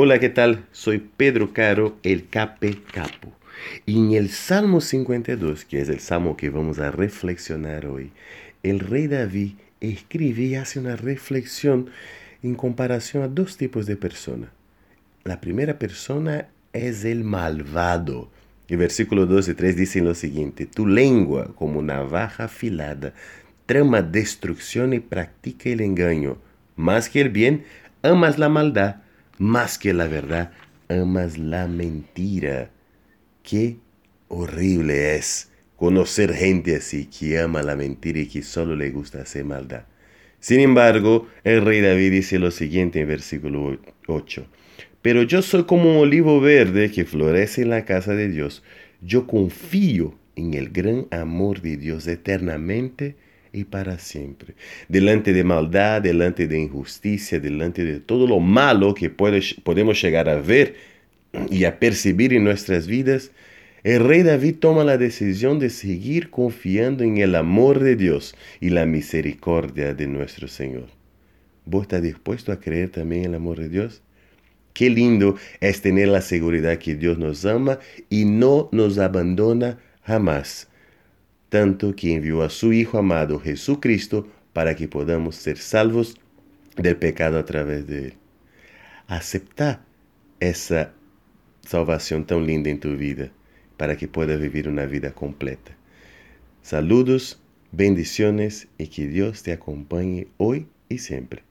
Hola, ¿qué tal? Soy Pedro Caro, el Cape Capo. Y en el Salmo 52, que es el salmo que vamos a reflexionar hoy, el rey David escribe y hace una reflexión en comparación a dos tipos de personas. La primera persona es el malvado. El versículo 2 y 3 dicen lo siguiente, tu lengua como navaja afilada trama destrucción y practica el engaño. Más que el bien, amas la maldad más que la verdad, amas la mentira. Qué horrible es conocer gente así que ama la mentira y que solo le gusta hacer maldad. Sin embargo, el rey David dice lo siguiente en versículo 8. Pero yo soy como un olivo verde que florece en la casa de Dios. Yo confío en el gran amor de Dios eternamente y para siempre. Delante de maldad, delante de injusticia, delante de todo lo malo que podemos llegar a ver y a percibir en nuestras vidas, el rey David toma la decisión de seguir confiando en el amor de Dios y la misericordia de nuestro Señor. ¿Vos estás dispuesto a creer también en el amor de Dios? Qué lindo es tener la seguridad que Dios nos ama y no nos abandona jamás tanto que envió a su Hijo amado Jesucristo para que podamos ser salvos del pecado a través de Él. Acepta esa salvación tan linda en tu vida para que puedas vivir una vida completa. Saludos, bendiciones y que Dios te acompañe hoy y siempre.